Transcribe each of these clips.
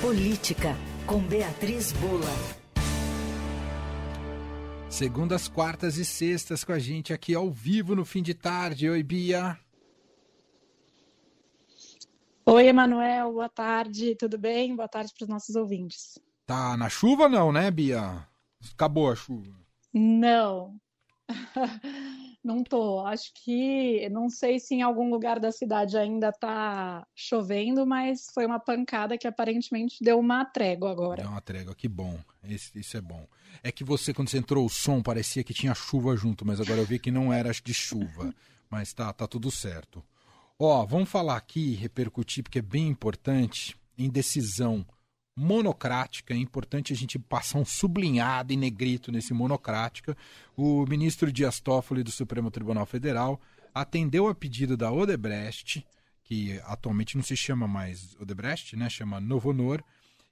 Política, com Beatriz Bula. Segundas, quartas e sextas com a gente aqui ao vivo no fim de tarde. Oi, Bia. Oi, Emanuel. Boa tarde. Tudo bem? Boa tarde para os nossos ouvintes. Tá na chuva não, né, Bia? Acabou a chuva. Não. Não tô. Acho que não sei se em algum lugar da cidade ainda tá chovendo, mas foi uma pancada que aparentemente deu uma trégua agora. Deu uma trégua, que bom. Esse, isso é bom. É que você, quando você entrou o som, parecia que tinha chuva junto, mas agora eu vi que não era de chuva. Mas tá, tá tudo certo. Ó, vamos falar aqui, repercutir, porque é bem importante, em decisão monocrática. É importante a gente passar um sublinhado em negrito nesse monocrática. O ministro Dias Toffoli do Supremo Tribunal Federal atendeu a pedido da Odebrecht, que atualmente não se chama mais Odebrecht, né? Chama Novo Honor.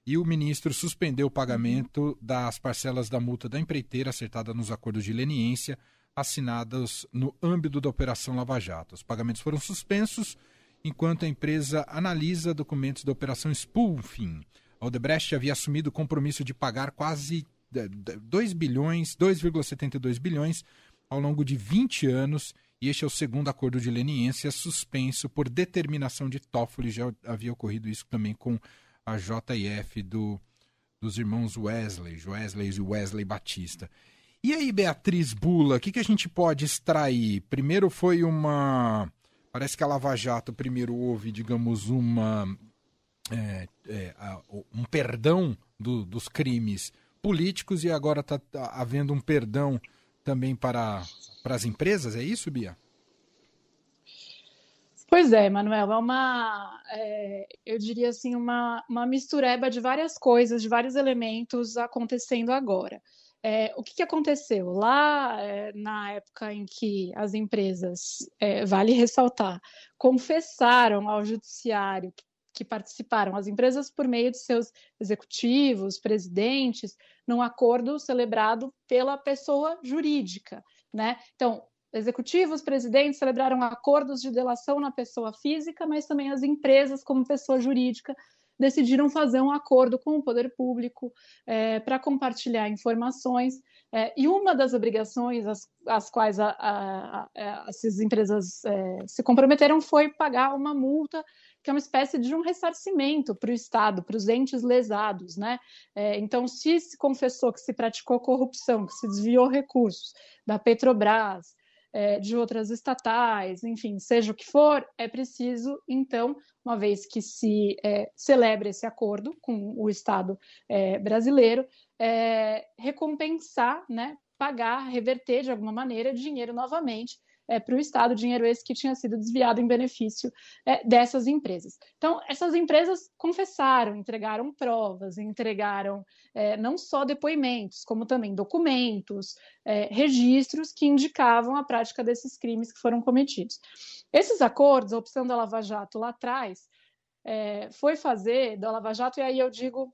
E o ministro suspendeu o pagamento das parcelas da multa da empreiteira acertada nos acordos de leniência assinados no âmbito da Operação Lava Jato. Os pagamentos foram suspensos enquanto a empresa analisa documentos da Operação Spoofing, a Odebrecht havia assumido o compromisso de pagar quase 2 bilhões, 2,72 bilhões ao longo de 20 anos, e este é o segundo acordo de leniência suspenso por determinação de Toffoli. Já havia ocorrido isso também com a JF do, dos irmãos Wesley, Wesley e Wesley Batista. E aí, Beatriz Bula, o que, que a gente pode extrair? Primeiro foi uma. Parece que a Lava Jato primeiro houve, digamos, uma é, é, um perdão do, dos crimes políticos e agora está tá havendo um perdão também para, para as empresas, é isso, Bia? Pois é, Manuel, é uma, é, eu diria assim, uma, uma mistureba de várias coisas, de vários elementos acontecendo agora. É, o que, que, aconteceu? Lá é, na época em que as empresas, é, vale ressaltar, confessaram ao judiciário que que participaram, as empresas por meio de seus executivos, presidentes, num acordo celebrado pela pessoa jurídica, né? Então, executivos, presidentes celebraram acordos de delação na pessoa física, mas também as empresas, como pessoa jurídica, decidiram fazer um acordo com o poder público é, para compartilhar informações. É, e uma das obrigações às, quais a, a, a, essas empresas é, se comprometeram foi pagar uma multa que é uma espécie de um ressarcimento para o Estado, para os entes lesados, né? É, então, se se confessou que se praticou corrupção, que se desviou recursos da Petrobras, é, de outras estatais, enfim, seja o que for, é preciso, então, uma vez que se é, celebre esse acordo com o Estado é, brasileiro, é, recompensar, né, pagar, reverter de alguma maneira dinheiro novamente é, para o Estado, dinheiro esse que tinha sido desviado em benefício é, dessas empresas. Então, essas empresas confessaram, entregaram provas, entregaram é, não só depoimentos, como também documentos, é, registros que indicavam a prática desses crimes que foram cometidos. Esses acordos, a opção da Lava Jato lá atrás, é, foi fazer da Lava Jato, e aí eu digo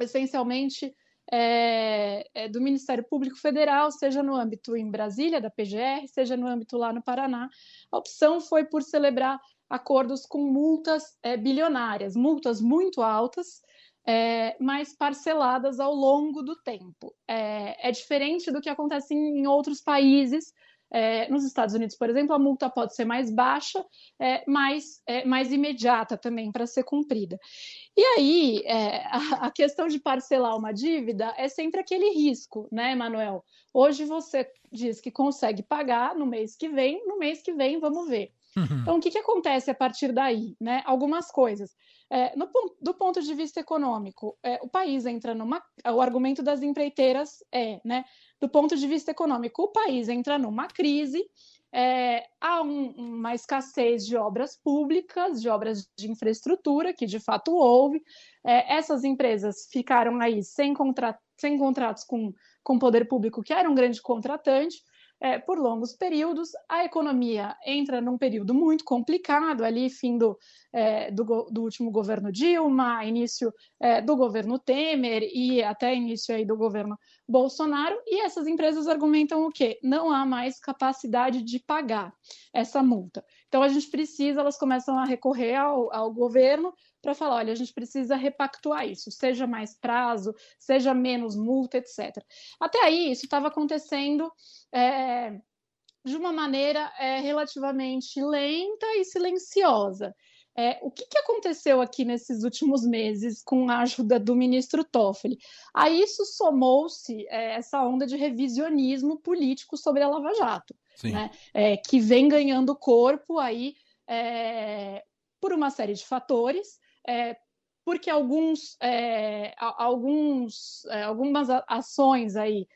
essencialmente é, é, do Ministério Público Federal, seja no âmbito em Brasília, da PGR, seja no âmbito lá no Paraná. A opção foi por celebrar acordos com multas é, bilionárias, multas muito altas, é, mas parceladas ao longo do tempo. É, é diferente do que acontece em, em outros países, é, nos Estados Unidos, por exemplo, a multa pode ser mais baixa, é, mais, é, mais imediata também para ser cumprida. E aí, é, a, a, questão de parcelar uma dívida é sempre aquele risco, né, Manuel? Hoje você diz que consegue pagar no mês que vem, no mês que vem vamos ver. Uhum. Então, o que, que acontece a partir daí? Né? Algumas coisas. É, no, do ponto de vista econômico, é, o país entra numa. O argumento das empreiteiras é, né? Do ponto de vista econômico, o país entra numa crise, é, há um, uma escassez de obras públicas, de obras de infraestrutura, que de fato houve. É, essas empresas ficaram aí sem, contra, sem contratos com, com o poder público, que era um grande contratante é, por longos períodos. A economia entra num período muito complicado, ali, fim do, é, do, do, último governo Dilma, início é, do governo Temer e até início aí do governo Bolsonaro, e essas empresas argumentam o quê? Não há mais capacidade de pagar essa multa. Então a gente precisa, elas começam a recorrer ao, ao governo para falar: olha, a gente precisa repactuar isso, seja mais prazo, seja menos multa, etc. Até aí, isso estava acontecendo. É, de uma maneira é, relativamente lenta e silenciosa. É, o que, que, aconteceu aqui nesses últimos meses com a ajuda do ministro Toffoli? A isso somou-se é, essa onda de revisionismo político sobre a Lava Jato, né? é, que vem ganhando corpo aí é, por uma série de fatores, é, porque alguns, é, alguns, algumas ações aí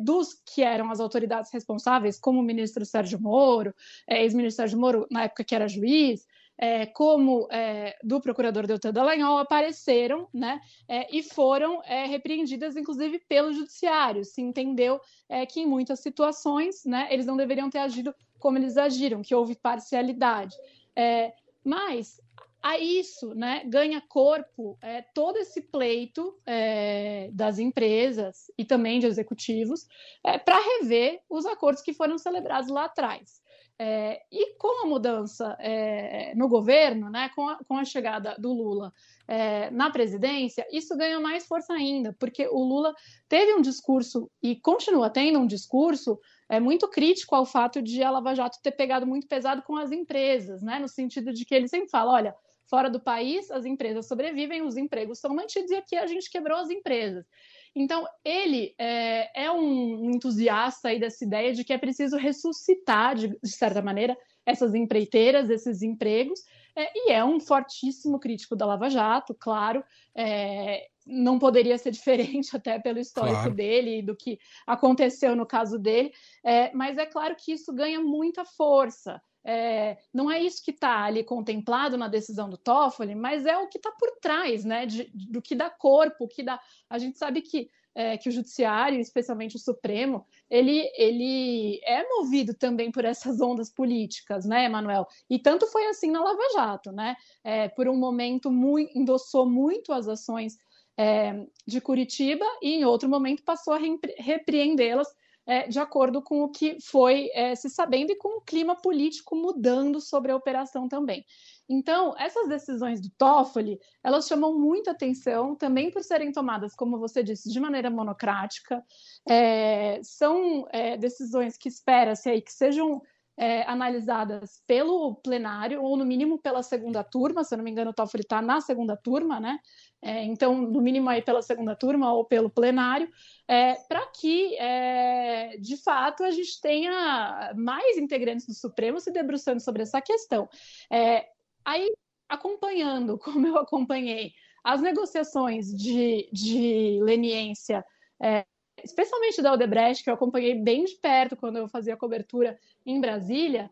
dos que eram as autoridades responsáveis, como o ministro Sérgio Moro, ex-ministro Sérgio Moro, na época que era juiz, é, como é, do procurador Deltan Dallagnol apareceram né, é, e foram é, repreendidas, inclusive, pelo judiciário. Se entendeu é, que, em muitas situações, né, eles não deveriam ter agido como eles agiram, que houve parcialidade. É, mas a isso né, ganha corpo é, todo esse pleito é, das empresas e também de executivos é, para rever os acordos que foram celebrados lá atrás. É, e com a mudança é, no governo, né, com, a, com a chegada do Lula é, na presidência, isso ganha mais força ainda, porque o Lula teve um discurso e continua tendo um discurso é, muito crítico ao fato de a Lava Jato ter pegado muito pesado com as empresas, né, no sentido de que ele sempre fala: olha, fora do país as empresas sobrevivem, os empregos são mantidos e aqui a gente quebrou as empresas. Então, ele é, é um entusiasta aí dessa ideia de que é preciso ressuscitar, de, de certa maneira, essas empreiteiras, esses empregos, é, e é um fortíssimo crítico da Lava Jato, claro, é, não poderia ser diferente até pelo histórico claro. dele e do que aconteceu no caso dele, é, mas é claro que isso ganha muita força. É, não é isso que está ali contemplado na decisão do Toffoli, mas é o que está por trás, né, de, do que dá corpo, que dá. A gente sabe que é, que o judiciário, especialmente o Supremo, ele, ele é movido também por essas ondas políticas, né, Emanuel? E tanto foi assim na Lava Jato, né? É, por um momento muito, endossou muito as ações é, de Curitiba e em outro momento passou a repreendê-las é, de acordo com o que foi é, se sabendo e com o clima político mudando sobre a operação também. Então, essas decisões do Toffoli, elas chamam muita atenção, também por serem tomadas, como você disse, de maneira monocrática. É, são é, decisões que espera-se aí que sejam é, analisadas pelo plenário, ou no mínimo pela segunda turma, se eu não me engano, o Toffoli está na segunda turma, né? É, então, no mínimo aí pela segunda turma ou pelo plenário, é, para que, é, de fato, a gente tenha mais integrantes do Supremo se debruçando sobre essa questão. É, aí, acompanhando, como eu acompanhei, as negociações de, de leniência é, especialmente da Odebrecht, que eu acompanhei bem de perto quando eu fazia cobertura em Brasília.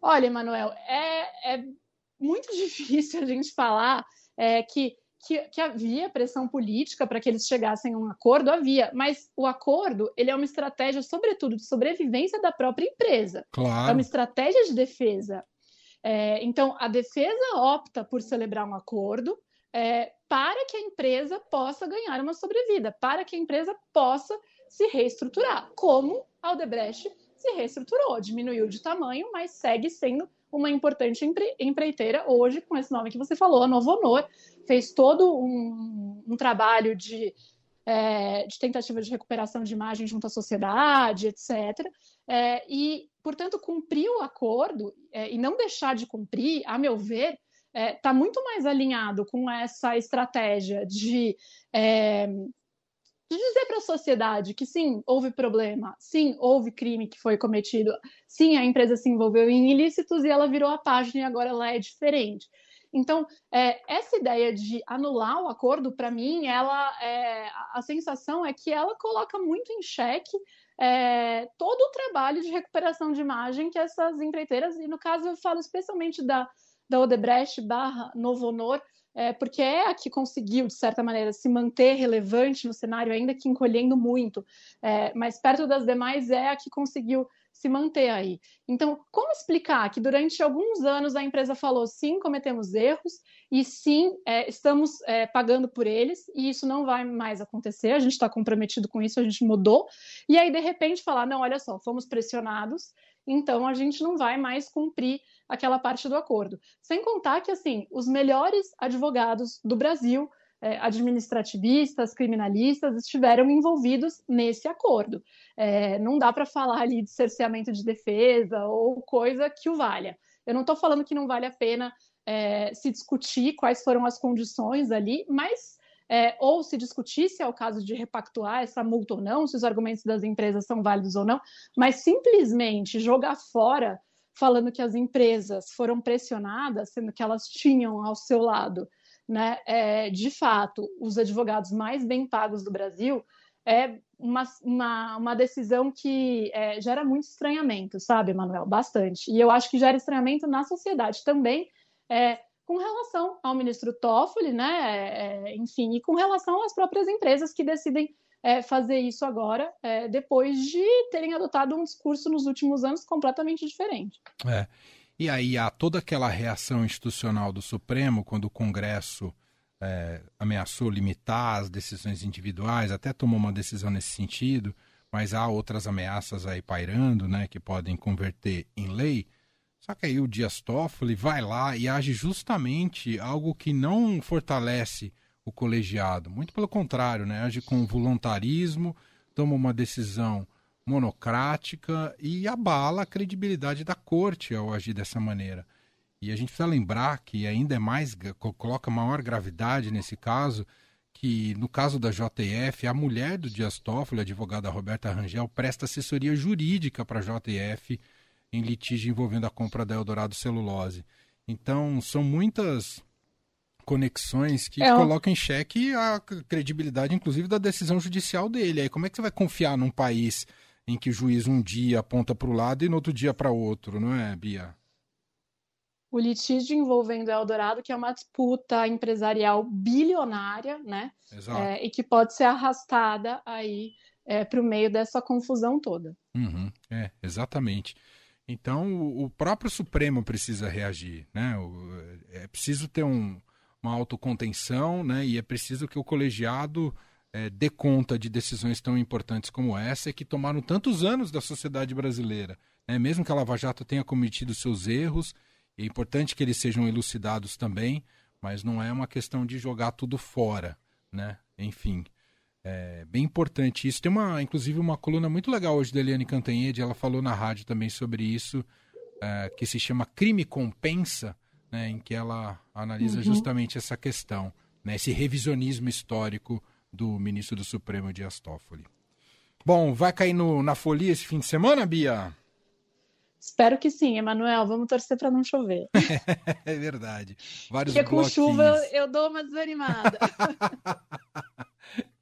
Olha, Emanuel, é, é muito difícil a gente falar é, que, que, que, havia pressão política para que eles chegassem a um acordo, havia, mas o acordo ele é uma estratégia, sobretudo, de sobrevivência da própria empresa. Claro. É uma estratégia de defesa. É, então, a defesa opta por celebrar um acordo, é, para que a empresa possa ganhar uma sobrevida, para que a empresa possa se reestruturar, como a Odebrecht se reestruturou, diminuiu de tamanho, mas segue sendo uma importante empre empreiteira hoje, com esse nome que você falou, a Novo Honor, fez todo um, um trabalho de, é, de, tentativa de recuperação de imagem junto à sociedade, etc. É, e, portanto, cumprir o acordo é, e não deixar de cumprir, a meu ver, está é, tá muito mais alinhado com essa estratégia de, é, de dizer para a sociedade que sim, houve problema, sim, houve crime que foi cometido, sim, a empresa se envolveu em ilícitos e ela virou a página e agora ela é diferente. Então, é, essa ideia de anular o acordo, para mim, ela, é, a sensação é que ela coloca muito em xeque é, todo o trabalho de recuperação de imagem que essas empreiteiras, e no caso eu falo especialmente da, da Odebrecht barra Novo Honor, é, porque é a que conseguiu, de certa maneira, se manter relevante no cenário, ainda que encolhendo muito, é, mas perto das demais é a que conseguiu se manter aí. Então, como explicar que durante alguns anos a empresa falou sim, cometemos erros e sim, é, estamos é, pagando por eles e isso não vai mais acontecer, a gente está comprometido com isso, a gente mudou, e aí de repente falar, não, olha só, fomos pressionados então a gente não vai mais cumprir aquela parte do acordo. Sem contar que, assim, os melhores advogados do Brasil, é, administrativistas, criminalistas, estiveram envolvidos nesse acordo. É, não dá para falar ali de cerceamento de defesa ou coisa que o valha. Eu não estou falando que não vale a pena é, se discutir quais foram as condições ali, mas é, ou se discutir se é o caso de repactuar essa multa ou não, se os argumentos das empresas são válidos ou não, mas simplesmente jogar fora falando que as empresas foram pressionadas, sendo que elas tinham ao seu lado, né, é, de fato, os advogados mais bem pagos do Brasil, é uma, uma, uma decisão que é, gera muito estranhamento, sabe, Manuel? Bastante. E eu acho que gera estranhamento na sociedade também, é, com relação ao ministro Toffoli, né? É, enfim, e com relação às próprias empresas que decidem é, fazer isso agora, é, depois de terem adotado um discurso nos últimos anos completamente diferente. É. E aí há toda aquela reação institucional do Supremo quando o Congresso é, ameaçou limitar as decisões individuais, até tomou uma decisão nesse sentido, mas há outras ameaças aí pairando, né, que podem converter em lei. Só que aí o Dias Toffoli vai lá e age justamente algo que não fortalece o colegiado. Muito pelo contrário, né? age com voluntarismo, toma uma decisão monocrática e abala a credibilidade da corte ao agir dessa maneira. E a gente precisa lembrar que ainda é mais, coloca maior gravidade nesse caso, que no caso da JF, a mulher do Dias Toffoli, a advogada Roberta Rangel, presta assessoria jurídica para a JF em litígio envolvendo a compra da Eldorado Celulose. Então, são muitas conexões que é. colocam em xeque a credibilidade, inclusive, da decisão judicial dele. Aí, como é que você vai confiar num país em que o juiz um dia aponta para o lado e no outro dia para outro, não é, Bia? O litígio envolvendo Eldorado, que é uma disputa empresarial bilionária, né? Exato. É, e que pode ser arrastada aí é, para o meio dessa confusão toda. Uhum, é, exatamente. Então, o próprio Supremo precisa reagir, né? É preciso ter um, uma autocontenção, né? E é preciso que o colegiado é, dê conta de decisões tão importantes como essa, que tomaram tantos anos da sociedade brasileira. Né? Mesmo que a Lava Jato tenha cometido seus erros, é importante que eles sejam elucidados também, mas não é uma questão de jogar tudo fora, né? Enfim, é bem importante isso. Tem uma, inclusive, uma coluna muito legal hoje da Eliane Cantanhede, ela falou na rádio também sobre isso, é, que se chama Crime Compensa, né, em que ela analisa uhum. justamente essa questão, né, esse revisionismo histórico do ministro do Supremo Dias Toffoli. Bom, vai cair no, na folia esse fim de semana, Bia? Espero que sim, Emanuel. Vamos torcer para não chover. é verdade. Vários Porque com chuva eu dou uma desanimada.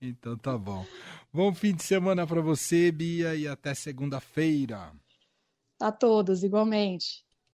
Então tá bom. Bom fim de semana para você, Bia, e até segunda-feira. A todos, igualmente.